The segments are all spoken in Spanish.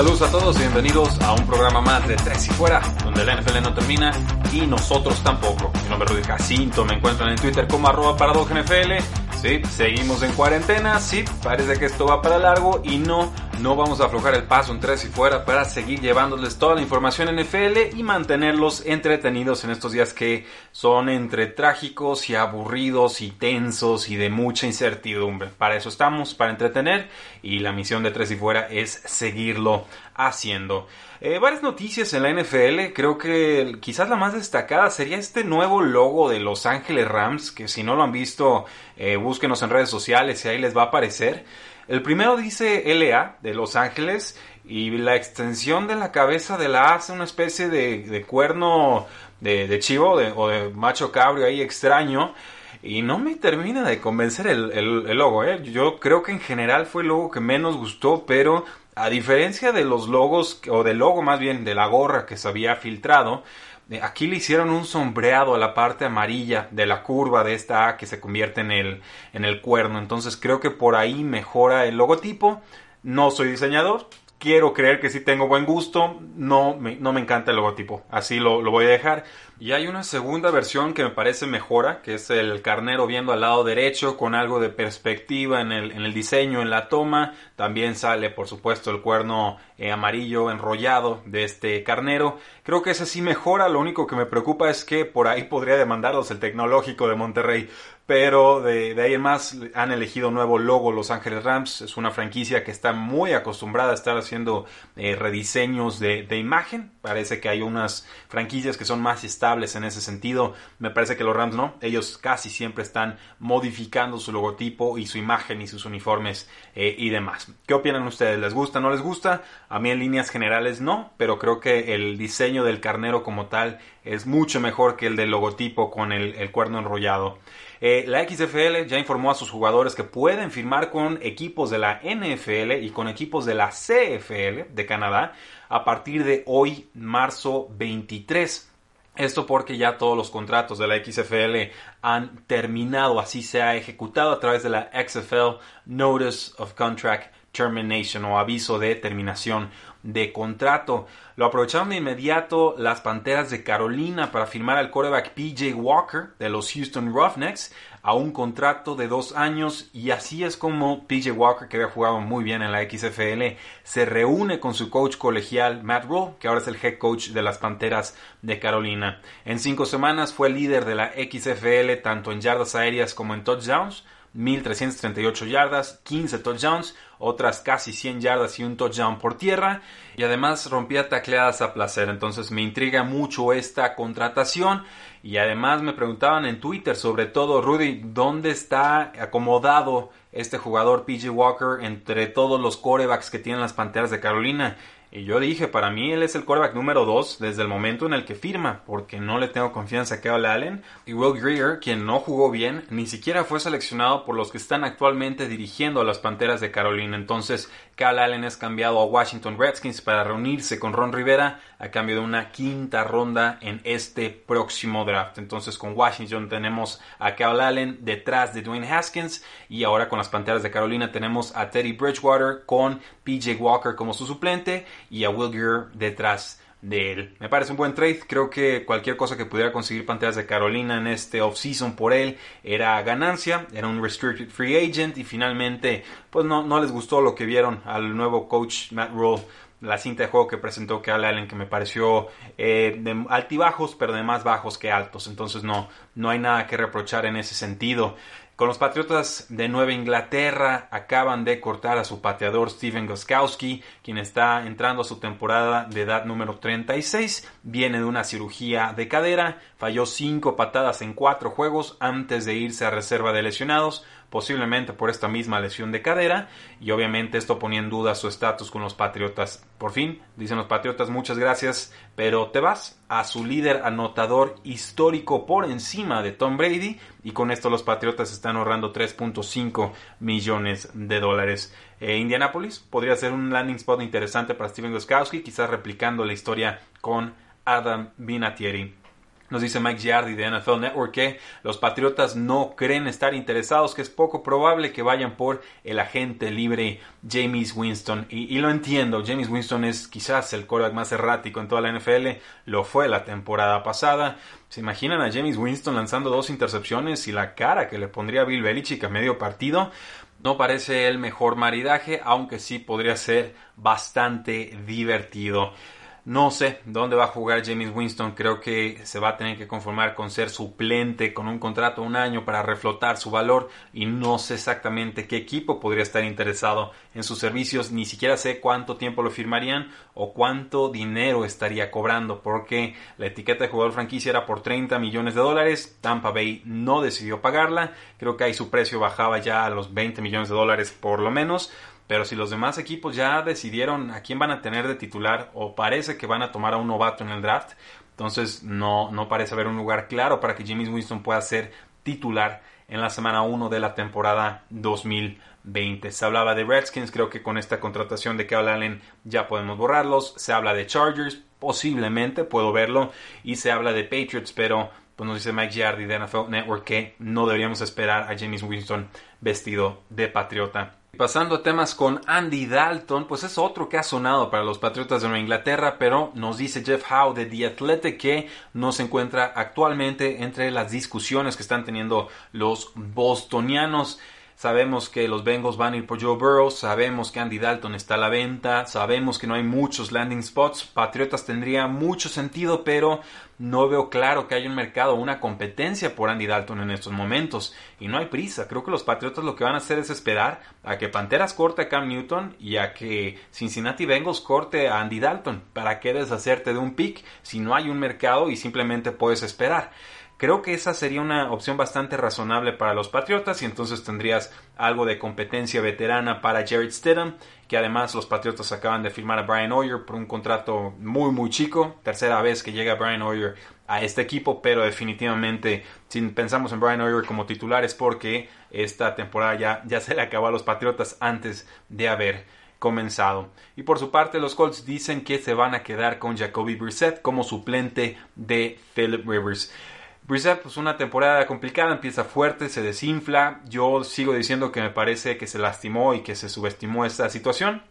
Saludos a todos y bienvenidos a un programa más de Tres y Fuera, donde la NFL no termina y nosotros tampoco. Mi nombre es Rudy Jacinto, me encuentran en Twitter como arroba NFL. Sí, seguimos en cuarentena, sí, parece que esto va para largo y no, no vamos a aflojar el paso en Tres y Fuera para seguir llevándoles toda la información NFL y mantenerlos entretenidos en estos días que son entre trágicos y aburridos y tensos y de mucha incertidumbre. Para eso estamos, para entretener y la misión de Tres y Fuera es seguirlo haciendo. Eh, varias noticias en la NFL, creo que quizás la más destacada sería este nuevo logo de Los Ángeles Rams, que si no lo han visto, eh, búsquenos en redes sociales y ahí les va a aparecer. El primero dice LA de Los Ángeles y la extensión de la cabeza de la A hace una especie de, cuerno de, chivo o de macho cabrio ahí extraño. Y no me termina de convencer el, el, logo, ¿eh? Yo creo que en general fue el logo que menos gustó, pero a diferencia de los logos, o del logo más bien, de la gorra que se había filtrado, aquí le hicieron un sombreado a la parte amarilla de la curva de esta A que se convierte en el, en el cuerno. Entonces creo que por ahí mejora el logotipo. No soy diseñador, quiero creer que sí tengo buen gusto, no me, no me encanta el logotipo, así lo, lo, voy a dejar. Y hay una segunda versión que me parece mejora, que es el carnero viendo al lado derecho con algo de perspectiva en el, en el diseño, en la toma. También sale, por supuesto, el cuerno eh, amarillo enrollado de este carnero. Creo que ese sí mejora, lo único que me preocupa es que por ahí podría demandarlos el tecnológico de Monterrey. Pero de, ahí en más han elegido nuevo logo Los Ángeles Rams. Es una franquicia que está muy acostumbrada a estar haciendo eh, rediseños de, de imagen. Parece que hay unas franquicias que son más estables en ese sentido. Me parece que los Rams no. Ellos casi siempre están modificando su logotipo y su imagen y sus uniformes eh, y demás. ¿Qué opinan ustedes? ¿Les gusta? ¿No les gusta? A mí en líneas generales no, pero creo que el diseño del carnero como tal es mucho mejor que el del logotipo con el, cuerno enrollado. Eh, la XFL ya informó a sus jugadores que pueden firmar con equipos de la NFL y con equipos de la CFL de Canadá a partir de hoy, marzo 23. Esto porque ya todos los contratos de la XFL han terminado, así se ha ejecutado a través de la XFL Notice of Contract Termination o aviso de terminación de contrato. Lo aprovecharon de inmediato las Panteras de Carolina para firmar al quarterback PJ Walker de los Houston Roughnecks a un contrato de dos años y así es como PJ Walker, que había jugado muy bien en la XFL, se reúne con su coach colegial Matt Rule, que ahora es el head coach de las Panteras de Carolina. En cinco semanas fue líder de la XFL tanto en yardas aéreas como en touchdowns 1.338 yardas, 15 touchdowns, otras casi 100 yardas y un touchdown por tierra. Y además rompía tacleadas a placer. Entonces me intriga mucho esta contratación. Y además me preguntaban en Twitter, sobre todo, Rudy, ¿dónde está acomodado este jugador PG Walker entre todos los corebacks que tienen las Panteras de Carolina? Y yo dije, para mí él es el quarterback número 2 desde el momento en el que firma, porque no le tengo confianza a Kyle Allen. Y Will Greer, quien no jugó bien, ni siquiera fue seleccionado por los que están actualmente dirigiendo a las Panteras de Carolina. Entonces, Kyle Allen es cambiado a Washington Redskins para reunirse con Ron Rivera a cambio de una quinta ronda en este próximo draft. Entonces, con Washington tenemos a Kyle Allen detrás de Dwayne Haskins y ahora con las Panteras de Carolina tenemos a Teddy Bridgewater con PJ Walker como su suplente y a Will Greer detrás de él. Me parece un buen trade. Creo que cualquier cosa que pudiera conseguir Panteras de Carolina en este offseason por él era ganancia. Era un restricted free agent y finalmente pues no, no les gustó lo que vieron al nuevo coach Matt Rule la cinta de juego que presentó que Allen que me pareció eh, de altibajos pero de más bajos que altos entonces no no hay nada que reprochar en ese sentido con los Patriotas de Nueva Inglaterra acaban de cortar a su pateador Steven Goskowski, quien está entrando a su temporada de edad número 36. Viene de una cirugía de cadera, falló cinco patadas en cuatro juegos antes de irse a reserva de lesionados posiblemente por esta misma lesión de cadera y obviamente esto ponía en duda su estatus con los Patriotas. Por fin, dicen los Patriotas, muchas gracias, pero te vas a su líder anotador histórico por encima de Tom Brady y con esto los Patriotas están ahorrando 3.5 millones de dólares. Eh, Indianapolis podría ser un landing spot interesante para Steven Goskowski, quizás replicando la historia con Adam Vinatieri. Nos dice Mike Giardi de NFL Network que los Patriotas no creen estar interesados, que es poco probable que vayan por el agente libre James Winston. Y, lo entiendo, James Winston es quizás el quarterback más errático en toda la NFL, lo fue la temporada pasada. ¿Se imaginan a James Winston lanzando dos intercepciones y la cara que le pondría Bill Belichick a medio partido? No parece el mejor maridaje, aunque sí podría ser bastante divertido. No sé dónde va a jugar James Winston. Creo que se va a tener que conformar con ser suplente con un contrato un año para reflotar su valor y no sé exactamente qué equipo podría estar interesado en sus servicios. Ni siquiera sé cuánto tiempo lo firmarían o cuánto dinero estaría cobrando porque la etiqueta de jugador franquicia era por 30 millones de dólares. Tampa Bay no decidió pagarla. Creo que ahí su precio bajaba ya a los 20 millones de dólares por lo menos. Pero si los demás equipos ya decidieron a quién van a tener de titular o parece que van a tomar a un novato en el draft, entonces no, no parece haber un lugar claro para que James Winston pueda ser titular en la semana 1 de la temporada 2020. Se hablaba de Redskins, creo que con esta contratación de Kyle Allen ya podemos borrarlos. Se habla de Chargers, posiblemente puedo verlo. Y se habla de Patriots, pero pues nos dice Mike Giardi de NFL Network que no deberíamos esperar a James Winston vestido de patriota Pasando a temas con Andy Dalton, pues es otro que ha sonado para los Patriotas de Nueva Inglaterra, pero nos dice Jeff Howe de The Athletic que no se encuentra actualmente entre las discusiones que están teniendo los bostonianos. Sabemos que los Bengals van a ir por Joe Burrow, sabemos que Andy Dalton está a la venta, sabemos que no hay muchos landing spots. Patriotas tendría mucho sentido, pero no veo claro que haya un mercado, una competencia por Andy Dalton en estos momentos. Y no hay prisa. Creo que los Patriotas lo que van a hacer es esperar a que Panteras corte a Cam Newton y a que Cincinnati Bengals corte a Andy Dalton. ¿Para qué deshacerte de un pick si no hay un mercado y simplemente puedes esperar? Creo que esa sería una opción bastante razonable para los Patriotas y entonces tendrías algo de competencia veterana para Jared Stidham, que además los Patriotas acaban de firmar a Brian Hoyer por un contrato muy muy chico, tercera vez que llega Brian Hoyer a este equipo, pero definitivamente si pensamos en Brian Hoyer como titular es porque esta temporada ya, ya se le acabó a los Patriotas antes de haber comenzado. Y por su parte, los Colts dicen que se van a quedar con Jacoby Brissett como suplente de Philip Rivers. Brissett, pues una temporada complicada, empieza fuerte, se desinfla. Yo sigo diciendo que me parece que se lastimó y que se subestimó esta situación.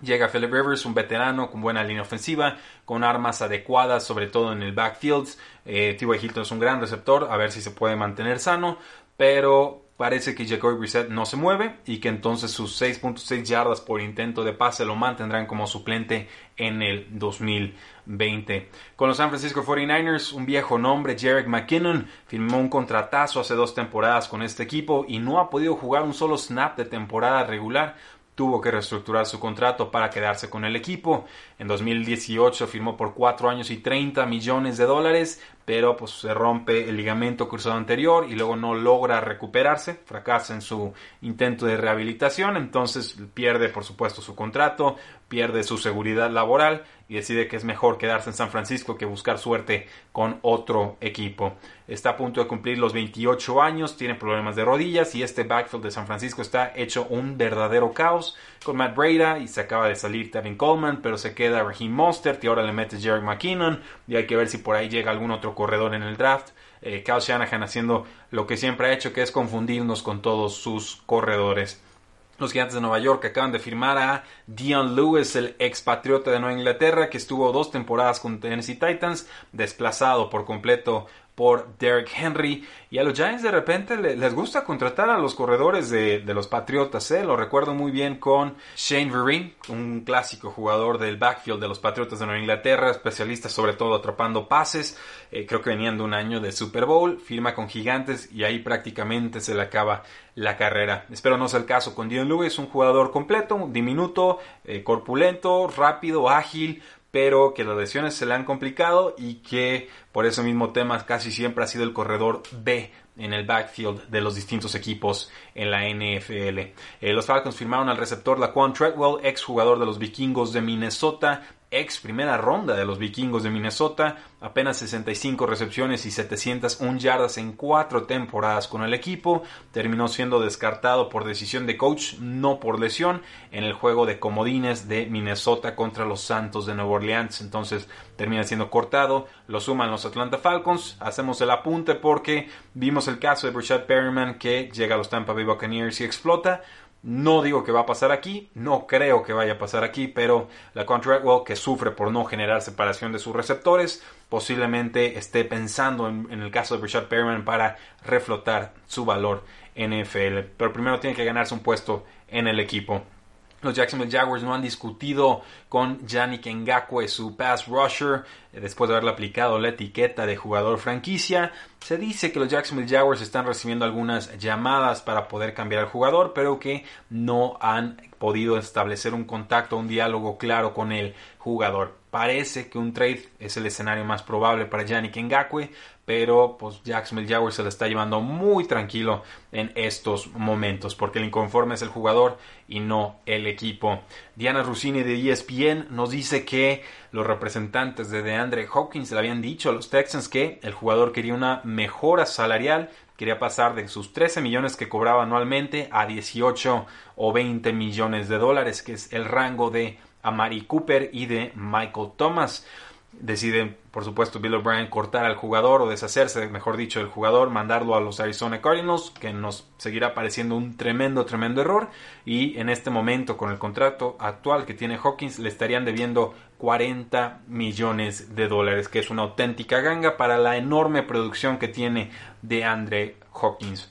Llega Philip Rivers, un veterano con buena línea ofensiva, con armas adecuadas, sobre todo en el backfield. Eh, T.Y. Hilton es un gran receptor, a ver si se puede mantener sano, pero parece que Jacoby Brissett no se mueve y que entonces sus 6.6 yardas por intento de pase lo mantendrán como suplente en el 2020. Con los San Francisco 49ers, un viejo nombre, Jarek McKinnon, firmó un contratazo hace dos temporadas con este equipo y no ha podido jugar un solo snap de temporada regular tuvo que reestructurar su contrato para quedarse con el equipo. En 2018 firmó por 4 años y 30 millones de dólares, pero pues se rompe el ligamento cruzado anterior y luego no logra recuperarse, fracasa en su intento de rehabilitación, entonces pierde por supuesto su contrato, pierde su seguridad laboral y decide que es mejor quedarse en San Francisco que buscar suerte con otro equipo. Está a punto de cumplir los 28 años, tiene problemas de rodillas y este backfield de San Francisco está hecho un verdadero caos con Matt Breda y se acaba de salir Tevin Coleman, pero se queda Raheem Mostert y ahora le metes Jerry McKinnon y hay que ver si por ahí llega algún otro corredor en el draft. Eh, Shanahan haciendo lo que siempre ha hecho, que es confundirnos con todos sus corredores. Los Gigantes de Nueva York acaban de firmar a Dion Lewis, el expatriota de Nueva Inglaterra, que estuvo dos temporadas con Tennessee Titans, desplazado por completo por Derrick Henry. Y a los Giants de repente les gusta contratar a los corredores de, los Patriotas. ¿eh? Lo recuerdo muy bien con Shane Vereen, un clásico jugador del backfield de los Patriotas de Nueva Inglaterra, especialista sobre todo atrapando pases. Eh, creo que venían de un año de Super Bowl, firma con Gigantes y ahí prácticamente se le acaba la carrera. Espero no sea el caso con Dion Lewis, un jugador completo, diminuto, eh, corpulento, rápido, ágil, pero que las lesiones se le han complicado y que por ese mismo tema casi siempre ha sido el corredor B en el backfield de los distintos equipos en la NFL. Eh, los Falcons firmaron al receptor Laquan Treadwell, ex jugador de los vikingos de Minnesota, ex primera ronda de los vikingos de Minnesota, apenas 65 recepciones y 701 yardas en cuatro temporadas con el equipo, terminó siendo descartado por decisión de coach, no por lesión, en el juego de comodines de Minnesota contra los Santos de Nueva Orleans, entonces termina siendo cortado, lo suman los Atlanta Falcons, hacemos el apunte porque vimos el caso de Brashad Perryman que llega a los Tampa Bay Buccaneers y explota, no digo que va a pasar aquí, no creo que vaya a pasar aquí, pero la Contractwell que sufre por no generar separación de sus receptores, posiblemente esté pensando en, el caso de Richard Perryman para reflotar su valor NFL. Pero primero tiene que ganarse un puesto en el equipo. Los Jacksonville Jaguars no han discutido con Yannick Ngakwe, su pass rusher, después de haberle aplicado la etiqueta de jugador franquicia. Se dice que los Jacksonville Jaguars están recibiendo algunas llamadas para poder cambiar al jugador, pero que no han podido establecer un contacto, un diálogo claro con el jugador. Parece que un trade es el escenario más probable para Yannick Ngakwe, pero pues Jacksonville Jaguars se le está llevando muy tranquilo en estos momentos porque el inconforme es el jugador y no el equipo. Diana Rossini de ESPN nos dice que los representantes de DeAndre Hopkins le habían dicho a los Texans que el jugador quería una mejora salarial quería pasar de sus 13 millones que cobraba anualmente a 18 o 20 millones de dólares, que es el rango de Amari Cooper y de Michael Thomas. Deciden, por supuesto, Bill O'Brien cortar al jugador o deshacerse, mejor dicho, del jugador, mandarlo a los Arizona Cardinals, que nos seguirá pareciendo un tremendo, tremendo error. Y en este momento, con el contrato actual que tiene Hawkins, le estarían debiendo 40 millones de dólares, que es una auténtica ganga para la enorme producción que tiene de Andre Hawkins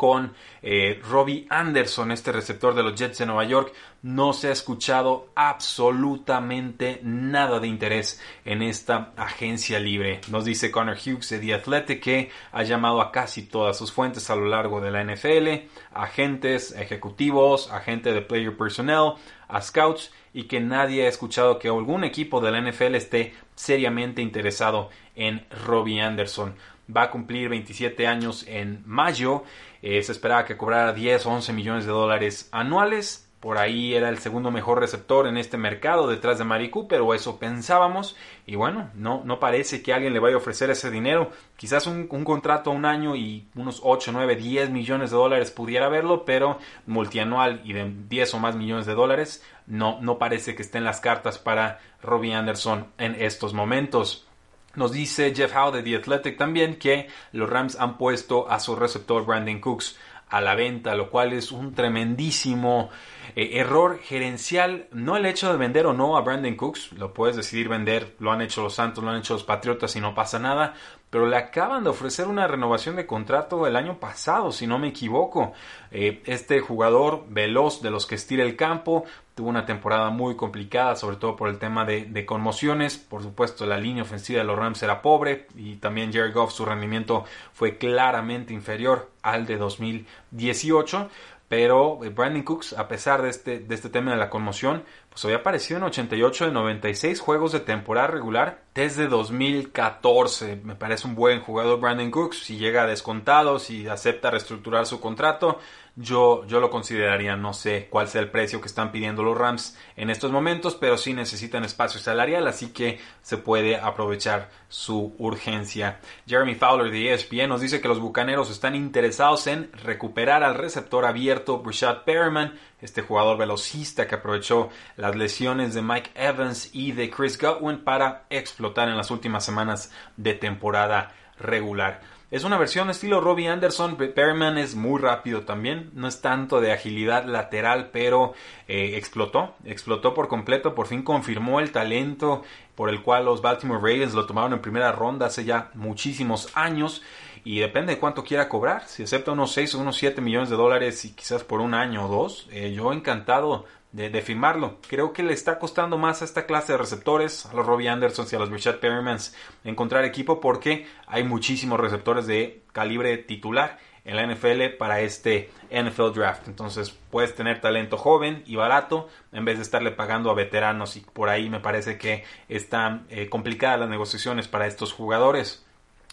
con eh, Robbie Anderson, este receptor de los Jets de Nueva York, no se ha escuchado absolutamente nada de interés en esta agencia libre. Nos dice Connor Hughes de The Athletic que ha llamado a casi todas sus fuentes a lo largo de la NFL, agentes, ejecutivos, agente de player personnel, a scouts y que nadie ha escuchado que algún equipo de la NFL esté seriamente interesado en Robbie Anderson. Va a cumplir 27 años en mayo eh, se esperaba que cobrara 10 o 11 millones de dólares anuales. Por ahí era el segundo mejor receptor en este mercado detrás de Mari Cooper, o eso pensábamos. Y bueno, no, no parece que alguien le vaya a ofrecer ese dinero. Quizás un, un contrato a un año y unos 8, 9, 10 millones de dólares pudiera verlo, pero multianual y de 10 o más millones de dólares no, no parece que estén las cartas para Robbie Anderson en estos momentos. Nos dice Jeff Howe de The Athletic también que los Rams han puesto a su receptor Brandon Cooks a la venta, lo cual es un tremendísimo eh, error gerencial. No el hecho de vender o no a Brandon Cooks, lo puedes decidir vender, lo han hecho los Santos, lo han hecho los Patriotas y no pasa nada, pero le acaban de ofrecer una renovación de contrato el año pasado, si no me equivoco. Eh, este jugador veloz de los que estira el campo tuvo una temporada muy complicada, sobre todo por el tema de, conmociones. Por supuesto, la línea ofensiva de los Rams era pobre y también Jerry Goff, su rendimiento fue claramente inferior al de 2018. Pero eh, Brandon Cooks, a pesar de este, de este tema de la conmoción, pues había aparecido en 88 de 96 juegos de temporada regular desde 2014. Me parece un buen jugador Brandon Cooks. Si llega descontado, si acepta reestructurar su contrato, yo, yo lo consideraría, no sé cuál sea el precio que están pidiendo los Rams en estos momentos, pero sí necesitan espacio salarial, así que se puede aprovechar su urgencia. Jeremy Fowler de ESPN nos dice que los Bucaneros están interesados en recuperar al receptor abierto Brashad Perriman, este jugador velocista que aprovechó las lesiones de Mike Evans y de Chris Godwin para explotar en las últimas semanas de temporada regular. Es una versión estilo Robbie Anderson. Perryman es muy rápido también. No es tanto de agilidad lateral, pero eh, explotó. Explotó por completo. Por fin confirmó el talento por el cual los Baltimore Ravens lo tomaron en primera ronda hace ya muchísimos años. Y depende de cuánto quiera cobrar. Si acepta unos 6 o unos 7 millones de dólares y quizás por un año o dos, eh, yo encantado de, firmarlo. Creo que le está costando más a esta clase de receptores, a los Robbie Anderson y a los Richard Perrymans, encontrar equipo porque hay muchísimos receptores de calibre titular en la NFL para este NFL Draft. Entonces puedes tener talento joven y barato en vez de estarle pagando a veteranos y por ahí me parece que están eh, complicadas las negociaciones para estos jugadores.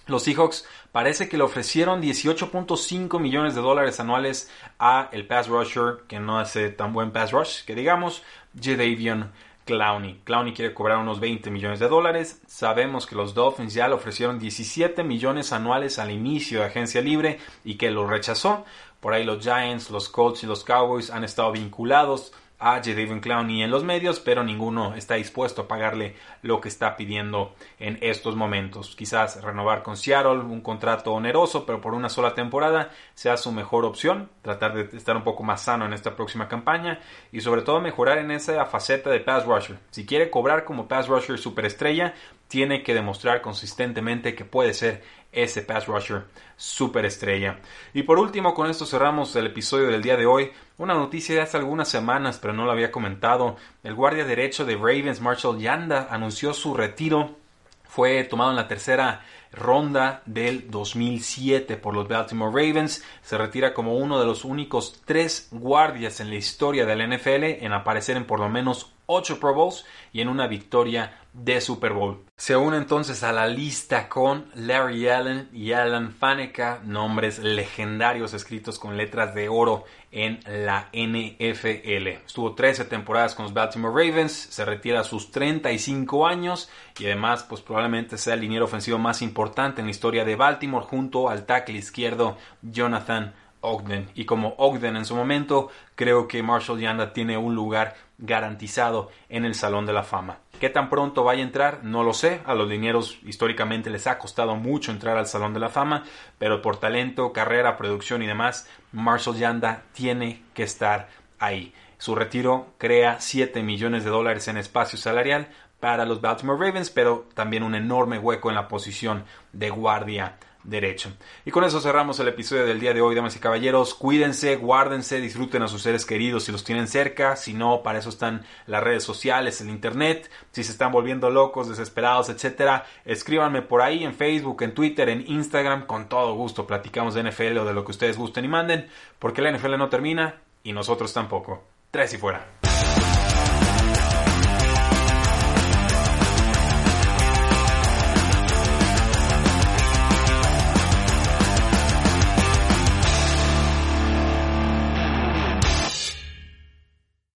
Los Seahawks parece que le ofrecieron 18.5 millones de dólares anuales a el pass rusher que no hace tan buen pass rush que digamos Jadavion Clowney. Clowney quiere cobrar unos 20 millones de dólares. Sabemos que los Dolphins ya le ofrecieron 17 millones anuales al inicio de agencia libre y que lo rechazó. Por ahí los Giants, los Colts y los Cowboys han estado vinculados a Jadavion Clowney en los medios, pero ninguno está dispuesto a pagarle lo que está pidiendo en estos momentos. Quizás renovar con Seattle, un contrato oneroso, pero por una sola temporada sea su mejor opción, tratar de estar un poco más sano en esta próxima campaña y sobre todo mejorar en esa faceta de pass rusher. Si quiere cobrar como pass rusher superestrella, tiene que demostrar consistentemente que puede ser ese pass rusher superestrella. Y por último, con esto cerramos el episodio del día de hoy. Una noticia de hace algunas semanas, pero no lo había comentado. El guardia derecho de Ravens, Marshall Yanda, anunció su retiro. Fue tomado en la tercera ronda del 2007 por los Baltimore Ravens. Se retira como uno de los únicos tres guardias en la historia del NFL en aparecer en por lo menos 8 Pro Bowls y en una victoria de Super Bowl. Se une entonces a la lista con Larry Allen y Alan Faneca, nombres legendarios escritos con letras de oro en la NFL. Estuvo 13 temporadas con los Baltimore Ravens, se retira a sus 35 años y además pues probablemente sea el liniero ofensivo más importante en la historia de Baltimore junto al tackle izquierdo Jonathan Ogden. Y como Ogden en su momento, creo que Marshall Yanda tiene un lugar garantizado en el Salón de la Fama. ¿Qué tan pronto vaya a entrar? No lo sé. A los linieros históricamente les ha costado mucho entrar al Salón de la Fama, pero por talento, carrera, producción y demás, Marshall Yanda tiene que estar ahí. Su retiro crea 7 millones de dólares en espacio salarial para los Baltimore Ravens, pero también un enorme hueco en la posición de guardia derecho. Y con eso cerramos el episodio del día de hoy, damas y caballeros. Cuídense, guárdense, disfruten a sus seres queridos si los tienen cerca. Si no, para eso están las redes sociales, el internet. Si se están volviendo locos, desesperados, etcétera, escríbanme por ahí en Facebook, en Twitter, en Instagram. Con todo gusto platicamos de NFL o de lo que ustedes gusten y manden, porque la NFL no termina y nosotros tampoco. Tres y fuera.